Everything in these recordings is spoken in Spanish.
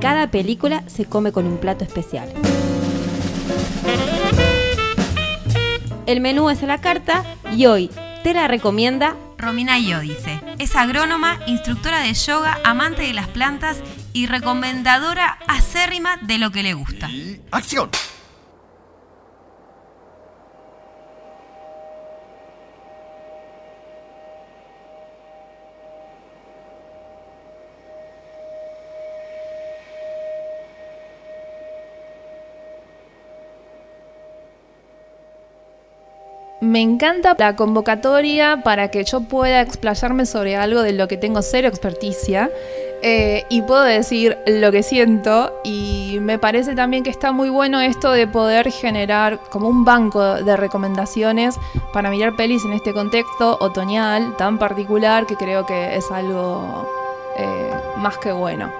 cada película se come con un plato especial. El menú es a la carta y hoy te la recomienda Romina Iodice. Es agrónoma, instructora de yoga, amante de las plantas y recomendadora acérrima de lo que le gusta. ¡Acción! Me encanta la convocatoria para que yo pueda explayarme sobre algo de lo que tengo cero experticia. Eh, y puedo decir lo que siento y me parece también que está muy bueno esto de poder generar como un banco de recomendaciones para mirar pelis en este contexto otoñal tan particular que creo que es algo eh, más que bueno.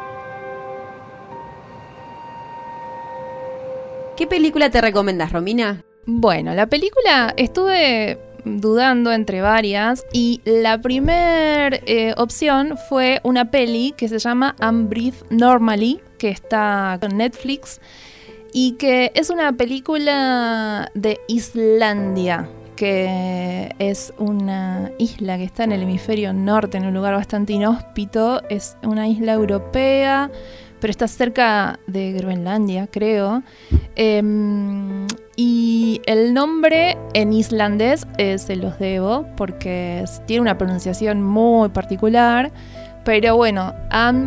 ¿Qué película te recomendas, Romina? Bueno, la película estuve dudando entre varias y la primera eh, opción fue una peli que se llama Unbreathe Normally, que está en Netflix y que es una película de Islandia, que es una isla que está en el hemisferio norte, en un lugar bastante inhóspito, es una isla europea pero está cerca de Groenlandia, creo. Em, y el nombre en islandés eh, se los debo porque tiene una pronunciación muy particular. Pero bueno,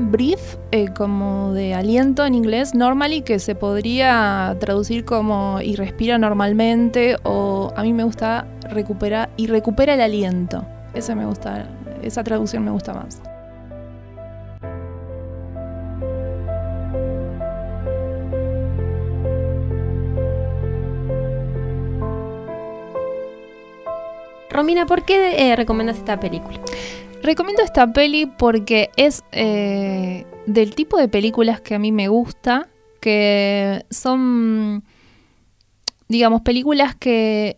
breathe, eh, como de aliento en inglés, normally, que se podría traducir como y respira normalmente, o a mí me gusta recuperar y recupera el aliento. Esa me gusta, esa traducción me gusta más. Romina, ¿por qué eh, recomiendas esta película? Recomiendo esta peli porque es eh, del tipo de películas que a mí me gusta, que son, digamos, películas que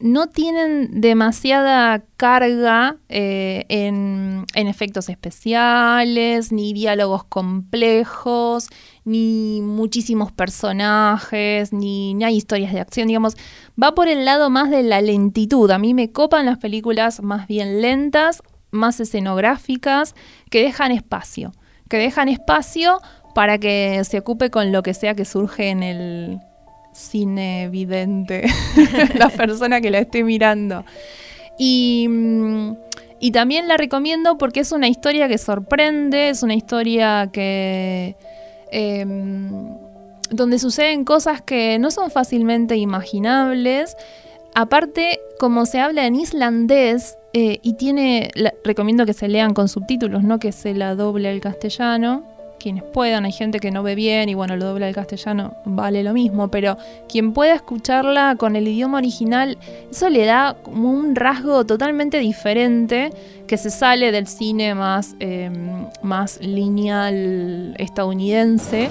no tienen demasiada carga eh, en, efectos especiales, ni diálogos complejos, ni muchísimos personajes, ni, ni, hay historias de acción, digamos, va por el lado más de la lentitud. A mí me copan las películas más bien lentas, más escenográficas, que dejan espacio, que dejan espacio para que se ocupe con lo que sea que surge en el, cine evidente la persona que la esté mirando. Y, mm, y, también la recomiendo porque es una historia que sorprende, es una historia que... Em, donde suceden cosas que no son fácilmente imaginables. Aparte, como se habla en islandés, eh, y tiene, recomiendo que se lean con subtítulos, no que se la doble al castellano, quienes puedan, hay gente que no ve bien y bueno, lo dobla el castellano, vale lo mismo, pero quien pueda escucharla con el idioma original, eso le da como un rasgo totalmente diferente que se sale del cine más, em, más lineal estadounidense.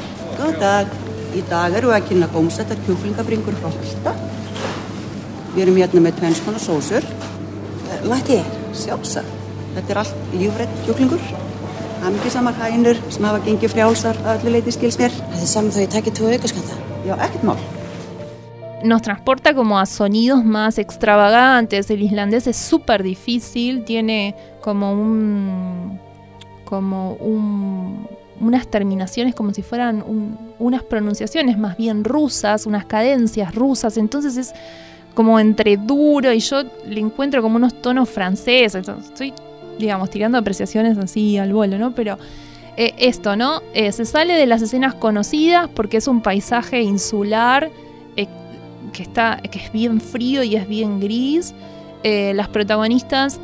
Hænur sem hafa gengið frjálsar að öllu leiti. Það er saman þó ég. Já, ekkert mál. Nos transporta como a sonidos más extravagantes. El islandés es súper difícil, tiene como un. como un, unas terminaciones como si fueran un, unas pronunciaciones más bien rusas, unas cadencias rusas. Entonces es como entre duro y yo le encuentro como unos tonos franceses. Entonces, estoy digamos, tirando apreciaciones así al vuelo, ¿no? Pero eh, esto, ¿no? Eh, se sale de las escenas conocidas porque es un paisaje insular eh, que, está, que es bien frío y es bien gris. las protagonistas,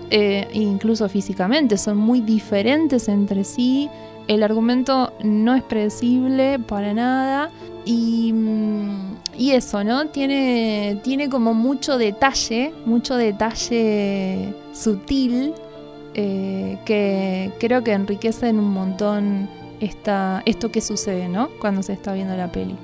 incluso físicamente, son muy diferentes entre sí. el argumento no es predecible para nada y, mm, y eso, ¿no? Tiene, tiene como mucho detalle, mucho detalle sutil eh, que creo que enriquecen un montón esta, esto que sucede, ¿no? Cuando se está viendo la peli.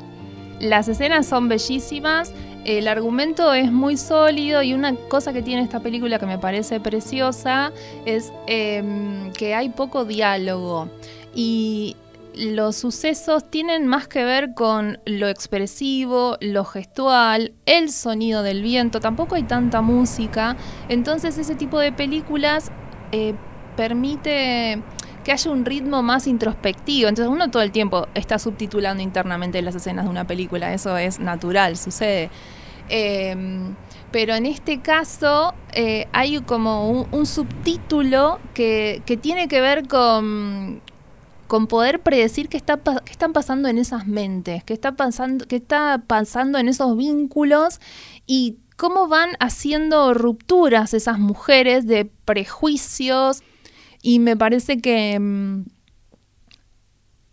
Las escenas son bellísimas, el argumento es muy sólido y una cosa que tiene esta película que me parece preciosa es em, que hay poco diálogo y los sucesos tienen más que ver con lo expresivo, lo gestual, el sonido del viento, tampoco hay tanta música, entonces ese tipo de películas eh, permite que haya un ritmo más introspectivo. Entonces uno todo el tiempo está subtitulando internamente las escenas de una película, eso es natural, sucede. Em, pero en este caso eh, hay como un, subtítulo que, tiene que ver con, con poder predecir qué, está, qué están pasando en esas mentes, qué está, pasando, qué está pasando en esos vínculos y cómo van haciendo rupturas esas mujeres de prejuicios, y me parece que mm,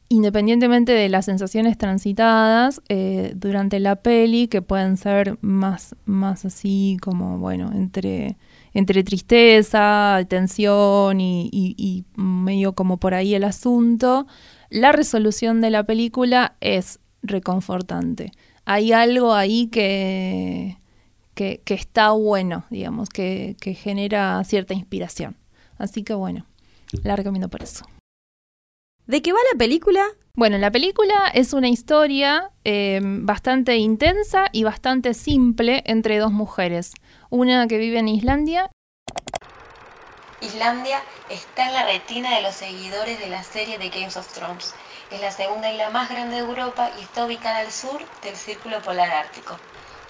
independientemente de las sensaciones transitadas eh, durante la peli, que pueden ser más, más así como, bueno, entre, entre tristeza, tensión y, y, medio como por ahí el asunto, la resolución de la película es reconfortante. Hay algo ahí que, que, está bueno, digamos, que, que genera cierta inspiración. Así que bueno. La recomiendo por eso. ¿De qué va la película? Bueno, la película es una historia eh, bastante intensa y bastante simple entre dos mujeres. Una que vive en Islandia. Islandia está en la retina de los seguidores de la serie de Games of Thrones. Es la segunda isla más grande de Europa y está ubicada al sur del Círculo Polar Ártico.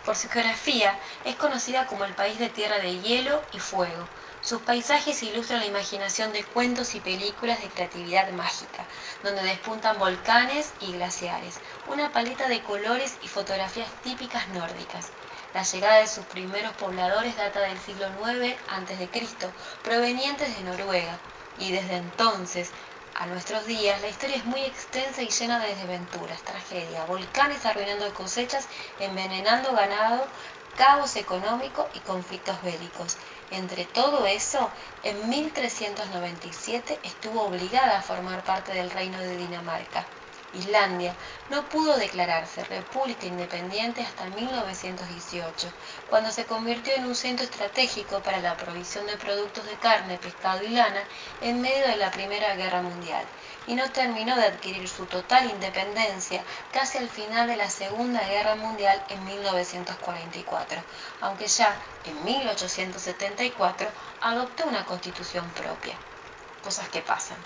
Por su geografía, es conocida como el país de tierra de hielo y fuego sus paisajes ilustran la imaginación de cuentos y películas de creatividad mágica, donde despuntan volcanes y glaciares, una paleta de colores y fotografías típicas nórdicas. La llegada de sus primeros pobladores data del siglo IX a.C., provenientes de Noruega, y desde entonces a nuestros días la historia es muy extensa y llena de desventuras, tragedia, volcanes arruinando cosechas, envenenando ganado, caos económico y conflictos bélicos. Entre todo eso, en 1397 estuvo obligada a formar parte del reino de Dinamarca. Islandia no pudo declararse república independiente hasta 1918, cuando se convirtió en un centro estratégico para la provisión de productos de carne, pescado y lana en medio de la Primera Guerra Mundial y no terminó de adquirir su total independencia casi al final de la Segunda Guerra Mundial en 1944, aunque ya en 1874 adoptó una constitución propia. Cosas que pasan.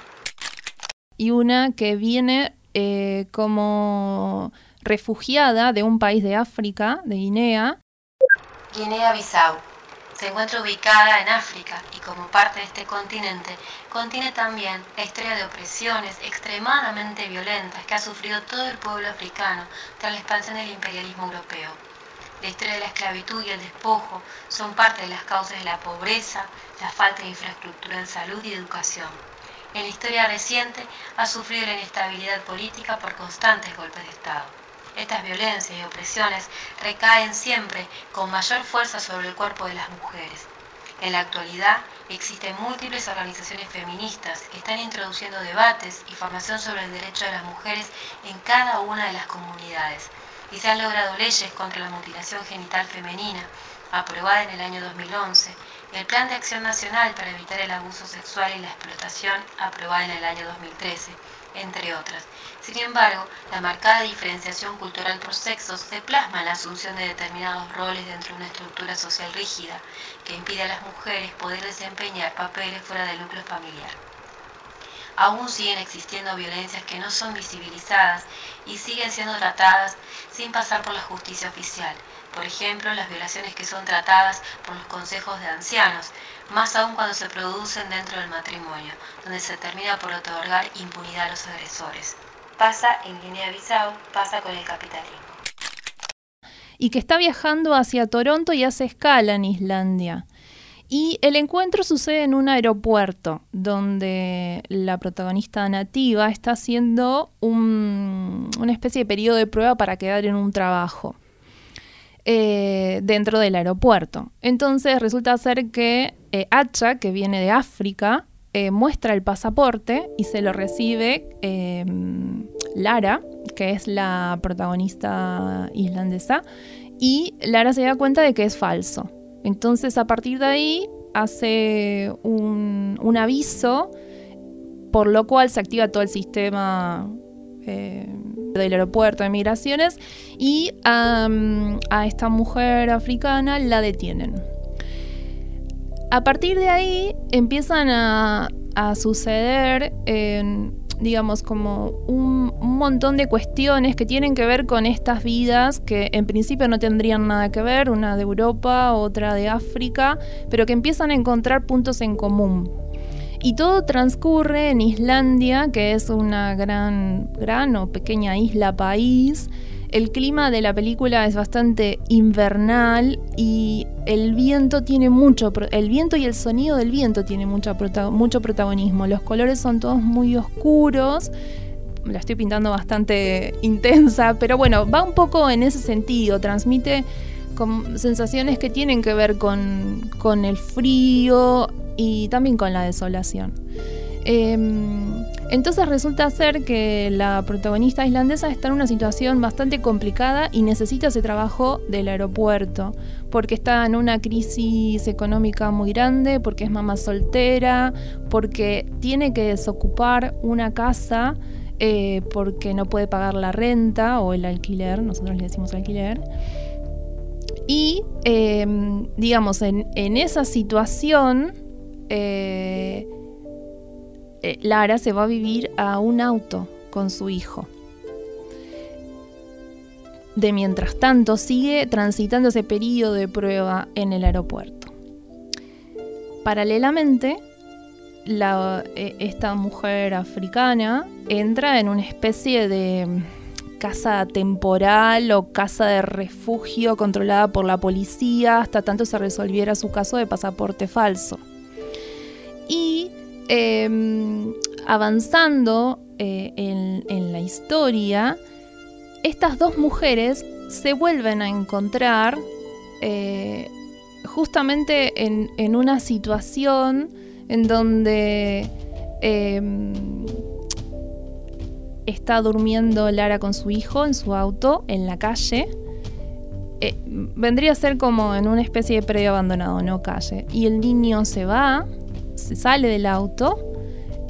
Y una que viene eh, como refugiada de un país de África, de Guinea. Guinea-Bissau se encuentra ubicada en África y como parte de este continente contiene también la historia de opresiones extremadamente violentas que ha sufrido todo el pueblo africano tras la expansión del imperialismo europeo. La historia de la esclavitud y el despojo son parte de las causas de la pobreza, la falta de infraestructura en salud y educación. En la historia reciente ha sufrido la inestabilidad política por constantes golpes de Estado. Estas violencias y opresiones recaen siempre con mayor fuerza sobre el cuerpo de las mujeres. En la actualidad existen múltiples organizaciones feministas que están introduciendo debates y formación sobre el derecho de las mujeres en cada una de las comunidades y se han logrado leyes contra la mutilación genital femenina, aprobada en el año 2011, y el Plan de Acción Nacional para evitar el abuso sexual y la explotación, aprobada en el año 2013 entre otras. Sin embargo, la marcada diferenciación cultural por sexos se plasma en la asunción de determinados roles dentro de una estructura social rígida que impide a las mujeres poder desempeñar papeles fuera del núcleo familiar. Aún siguen existiendo violencias que no son visibilizadas y siguen siendo tratadas sin pasar por la justicia oficial. Por ejemplo, las violaciones que son tratadas por los consejos de ancianos, más aún cuando se producen dentro del matrimonio, donde se termina por otorgar impunidad a los agresores. Pasa en Guinea-Bissau, pasa con el capitalismo. Y que está viajando hacia Toronto y hace escala en Islandia. Y el encuentro sucede en un aeropuerto, donde la protagonista nativa está haciendo una especie de periodo de prueba para quedar en un trabajo eh, dentro del aeropuerto. Entonces resulta ser que eh, Hacha, que viene de África, eh, muestra el pasaporte y se lo recibe em, Lara, que es la protagonista islandesa, y Lara se da cuenta de que es falso. Entonces a partir de ahí hace un, aviso por lo cual se activa todo el sistema eh, del aeropuerto de migraciones y a esta mujer africana la detienen. A partir de ahí empiezan a, suceder, digamos, como un, montón de cuestiones que tienen que ver con estas vidas que en principio no tendrían nada que ver, una de Europa, otra de África, pero que empiezan a encontrar puntos en común. Y todo transcurre en Islandia, que es una gran, gran o pequeña isla país, el clima de la película es bastante invernal y el viento tiene mucho, el viento y el sonido del viento tiene mucho, mucho protagonismo. Los colores son todos muy oscuros. La estoy pintando bastante intensa, pero bueno, va un poco en ese sentido. Transmite sensaciones que tienen que ver con, con el frío y también con la desolación. Em, entonces resulta ser que la protagonista islandesa está en una situación bastante complicada y necesita ese trabajo del aeropuerto, porque está en una crisis económica muy grande, porque es mamá soltera, porque tiene que desocupar una casa eh, porque no puede pagar la renta o el alquiler, nosotros le decimos alquiler. Y em, digamos, en, esa situación, eh, eh, Lara se va a vivir a un auto con su hijo. De mientras tanto, sigue transitando ese periodo de prueba en el aeropuerto. Paralelamente, e, esta mujer africana entra en una especie de casa temporal o casa de refugio controlada por la policía hasta tanto se resolviera su caso de pasaporte falso. Y Em, avanzando eh, en, la historia, estas dos mujeres se vuelven a encontrar eh, justamente en, una situación en donde em, está durmiendo Lara con su hijo en su auto en la calle. Eh, vendría a ser como en una especie de predio abandonado, no calle. Y el niño se va se sale del auto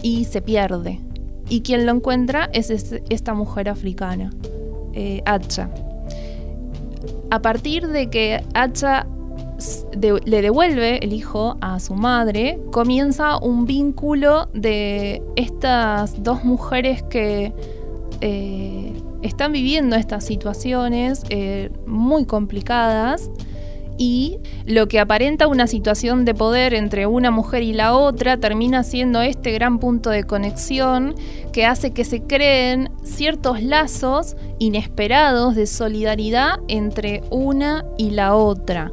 y se pierde. Y quien lo encuentra es esta mujer africana, eh, Hacha. A partir de que Hacha le devuelve el hijo a su madre, comienza un vínculo de estas dos mujeres que eh, están viviendo estas situaciones eh, muy complicadas y lo que aparenta una situación de poder entre una mujer y la otra termina siendo este gran punto de conexión que hace que se creen ciertos lazos inesperados de solidaridad entre una y la otra.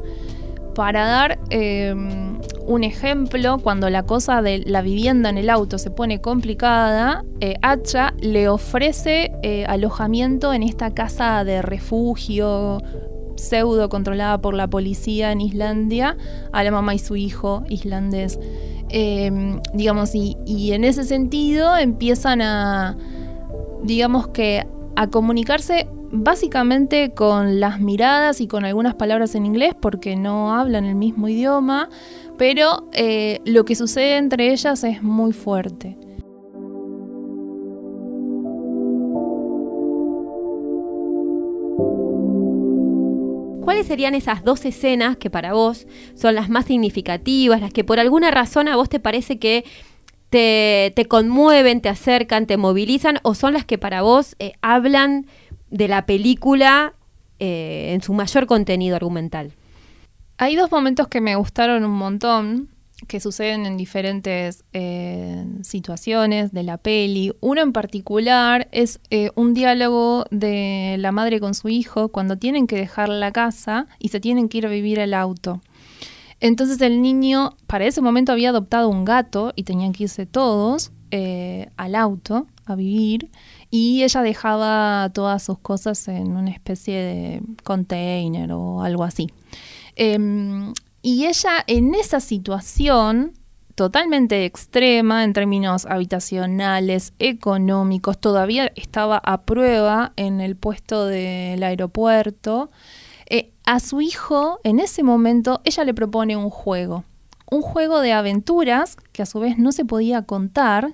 Para dar em, un ejemplo, cuando la cosa de la vivienda en el auto se pone complicada, eh, Hacha le ofrece eh, alojamiento en esta casa de refugio pseudo controlada por la policía en Islandia a la mamá y su hijo islandés. Em, digamos, y, en ese sentido empiezan a, digamos que, a comunicarse básicamente con las miradas y con algunas palabras en inglés porque no hablan el mismo idioma, pero eh, lo que sucede entre ellas es muy fuerte. ¿Cuáles serían esas dos escenas que para vos son las más significativas, las que por alguna razón a vos te parece que te, conmueven, te acercan, te movilizan, o son las que para vos eh, hablan de la película eh, en su mayor contenido argumental? Hay dos momentos que me gustaron un montón que suceden en diferentes eh, situaciones de la peli. Uno en particular es eh, un diálogo de la madre con su hijo cuando tienen que dejar la casa y se tienen que ir a vivir al auto. Entonces el niño para ese momento había adoptado un gato y tenían que irse todos eh, al auto a vivir y ella dejaba todas sus cosas en una especie de container o algo así. Em, y ella en esa situación totalmente extrema en términos habitacionales, económicos, todavía estaba a prueba en el puesto del aeropuerto. Eh, a su hijo, en ese momento, ella le propone un juego, un juego de aventuras que a su vez no se podía contar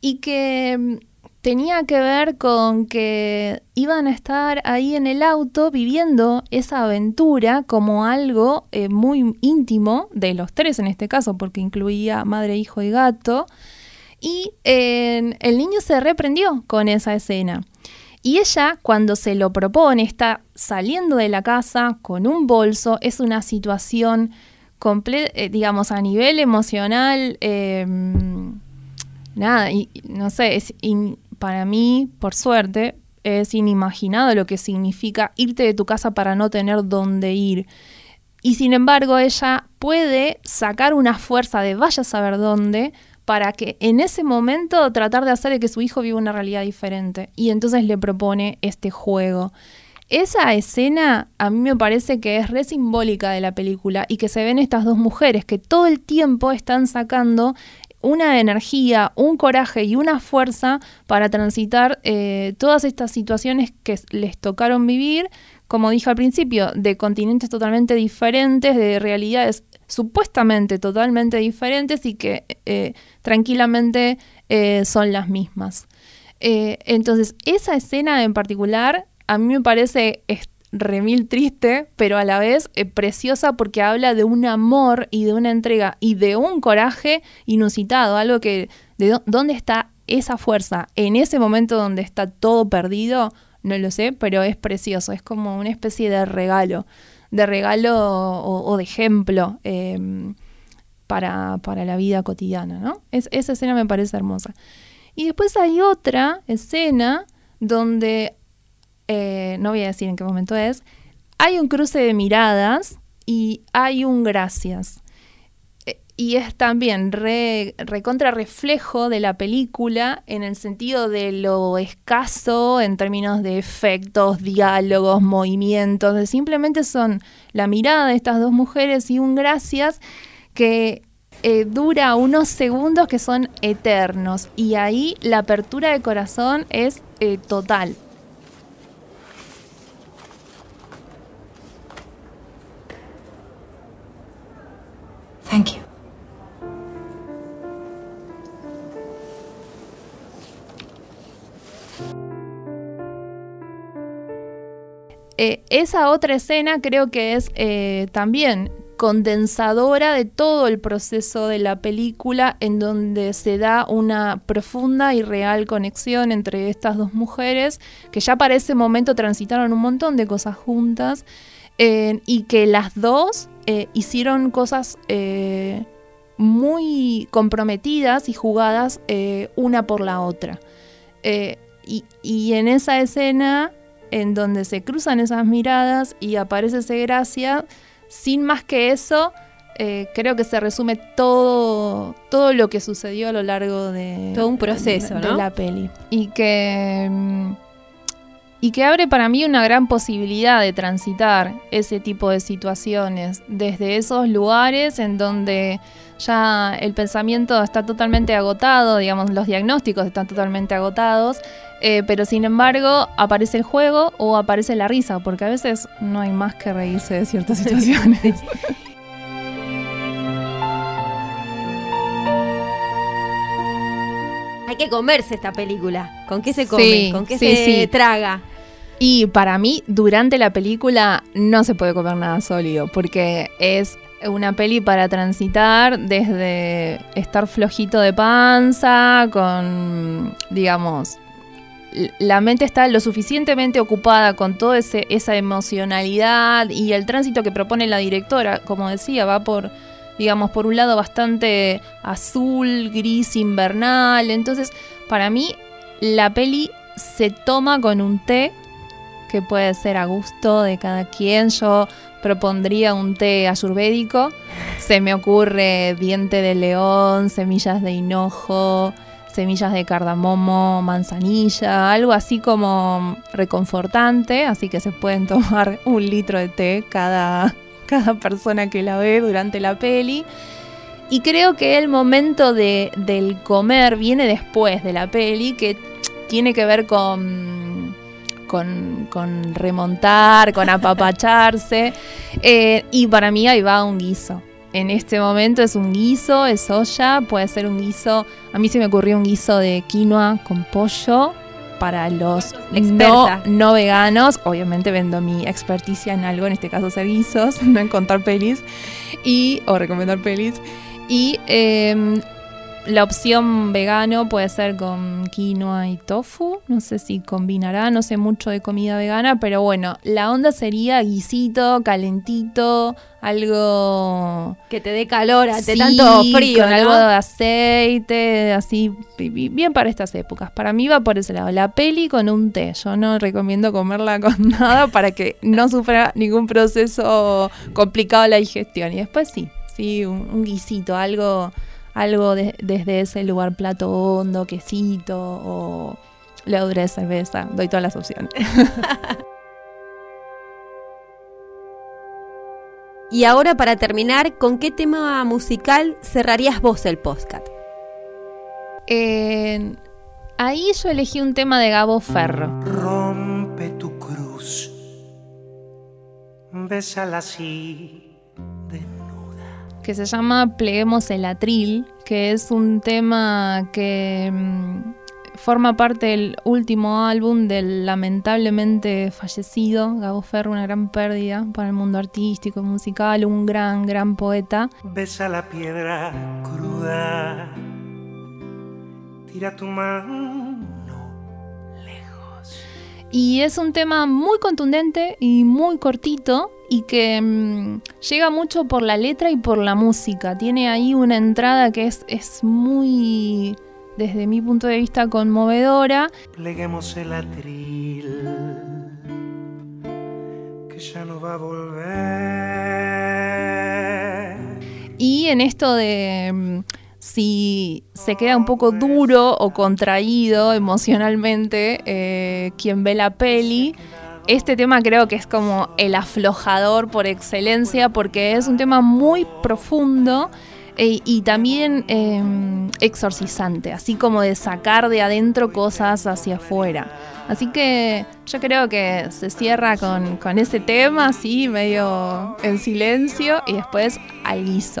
y que mm, tenía que ver con que iban a estar ahí en el auto viviendo esa aventura como algo eh, muy íntimo de los tres en este caso, porque incluía madre, hijo y gato. Y el niño se reprendió con esa escena. Y ella, cuando se lo propone, está saliendo de la casa con un bolso, es una situación eh, digamos, a nivel emocional, em, nada, y, no sé, es para mí, por suerte, es inimaginado lo que significa irte de tu casa para no tener dónde ir. Y sin embargo, ella puede sacar una fuerza de vaya a saber dónde para que en ese momento tratar de hacer que su hijo viva una realidad diferente. Y entonces le propone este juego. Esa escena a mí me parece que es re simbólica de la película y que se ven estas dos mujeres que todo el tiempo están sacando una energía, un coraje y una fuerza para transitar eh, todas estas situaciones que les tocaron vivir, como dije al principio, de continentes totalmente diferentes, de realidades supuestamente totalmente diferentes y que eh, tranquilamente eh, son las mismas. entonces, esa escena en particular a mí me parece remil triste, pero a la vez eh, preciosa porque habla de un amor y de una entrega y de un coraje inusitado, algo que de dónde está esa fuerza en ese momento donde está todo perdido, no lo sé, pero es precioso, es como una especie de regalo, de regalo o, de ejemplo em, para, para, la vida cotidiana, ¿no? esa escena me parece hermosa. Y después hay otra escena donde eh, no voy a decir en qué momento es, hay un cruce de miradas y hay un gracias. Eh, y es también re, recontra reflejo de la película en el sentido de lo escaso en términos de efectos, diálogos, movimientos. Simplemente son la mirada de estas dos mujeres y un gracias que eh, dura unos segundos que son eternos. Y ahí la apertura de corazón es total. Eh, esa otra escena creo que es eh, también condensadora de todo el proceso de la película en donde se da una profunda y real conexión entre estas dos mujeres que ya para ese momento transitaron un montón de cosas juntas eh, y que las dos eh, hicieron cosas eh, muy comprometidas y jugadas eh, una por la otra. Y, en esa escena, en donde se cruzan esas miradas y aparece ese gracia, sin más que eso, creo que se resume todo, todo lo que sucedió a lo largo de, todo un proceso, de la peli. Y que mm, y que abre para mí una gran posibilidad de transitar ese tipo de situaciones desde esos lugares en donde ya el pensamiento está totalmente agotado, digamos, los diagnósticos están totalmente agotados, eh, pero sin embargo aparece el juego o aparece la risa, porque a veces no hay más que reírse de ciertas situaciones. hay que comerse esta película. ¿Con qué se come? ¿Con qué se traga? Y para mí, durante la película no se puede comer nada sólido, porque es una peli para transitar desde estar flojito de panza, con, digamos, la mente está lo suficientemente ocupada con toda esa emocionalidad y el tránsito que propone la directora, como decía, va por, digamos, por un lado bastante azul, gris, invernal. Entonces, para mí, la peli se toma con un té que puede ser a gusto de cada quien. Yo propondría un té ayurvédico. Se me ocurre diente de león, semillas de hinojo, semillas de cardamomo, manzanilla, algo así como reconfortante, así que se pueden tomar un litro de té cada, cada persona que la ve durante la peli. Y creo que el momento de, del comer viene después de la peli, que tiene que ver con, con, remontar, con apapacharse. Eh, y para mí ahí va un guiso. En este momento es un guiso, es soya, puede ser un guiso. A mí se me ocurrió un guiso de quinoa con pollo para los no, no, veganos. Obviamente vendo mi experticia en algo, en este caso ser guisos, no en contar pelis y, o recomendar pelis. Y em, la opción vegano puede ser con quinoa y tofu. No sé si combinará, no sé mucho de comida vegana, pero bueno, la onda sería guisito, calentito, algo. Que te dé calor, ante tanto frío. Con algo de aceite, así, bien para estas épocas. Para mí va por ese lado. La peli con un té. Yo no recomiendo comerla con nada para que no sufra ningún proceso complicado la digestión. Y después sí, sí, un, guisito, algo, algo desde ese lugar, plato hondo, quesito o levadura de cerveza. Doy todas las opciones. y ahora para terminar, ¿con qué tema musical cerrarías vos el podcast? ahí yo elegí un tema de Gabo Ferro. Rompe tu cruz, bésala así que se llama Pleguemos el atril, que es un tema que mm, forma parte del último álbum del lamentablemente fallecido Gabo Ferro, una gran pérdida para el mundo artístico, musical, un gran, gran poeta. Besa la piedra cruda, tira tu mano lejos. Y es un tema muy contundente y muy cortito y que mm, llega mucho por la letra y por la música. Tiene ahí una entrada que es, es muy, desde mi punto de vista, conmovedora. Pleguemos el atril, que ya no va a volver. Y en esto de mm, si se queda un poco duro o contraído emocionalmente eh, quien ve la peli, este tema creo que es como el aflojador por excelencia porque es un tema muy profundo e, y también em, exorcizante, así como de sacar de adentro cosas hacia afuera. Así que yo creo que se cierra con, con ese tema, así medio en silencio y después al guiso.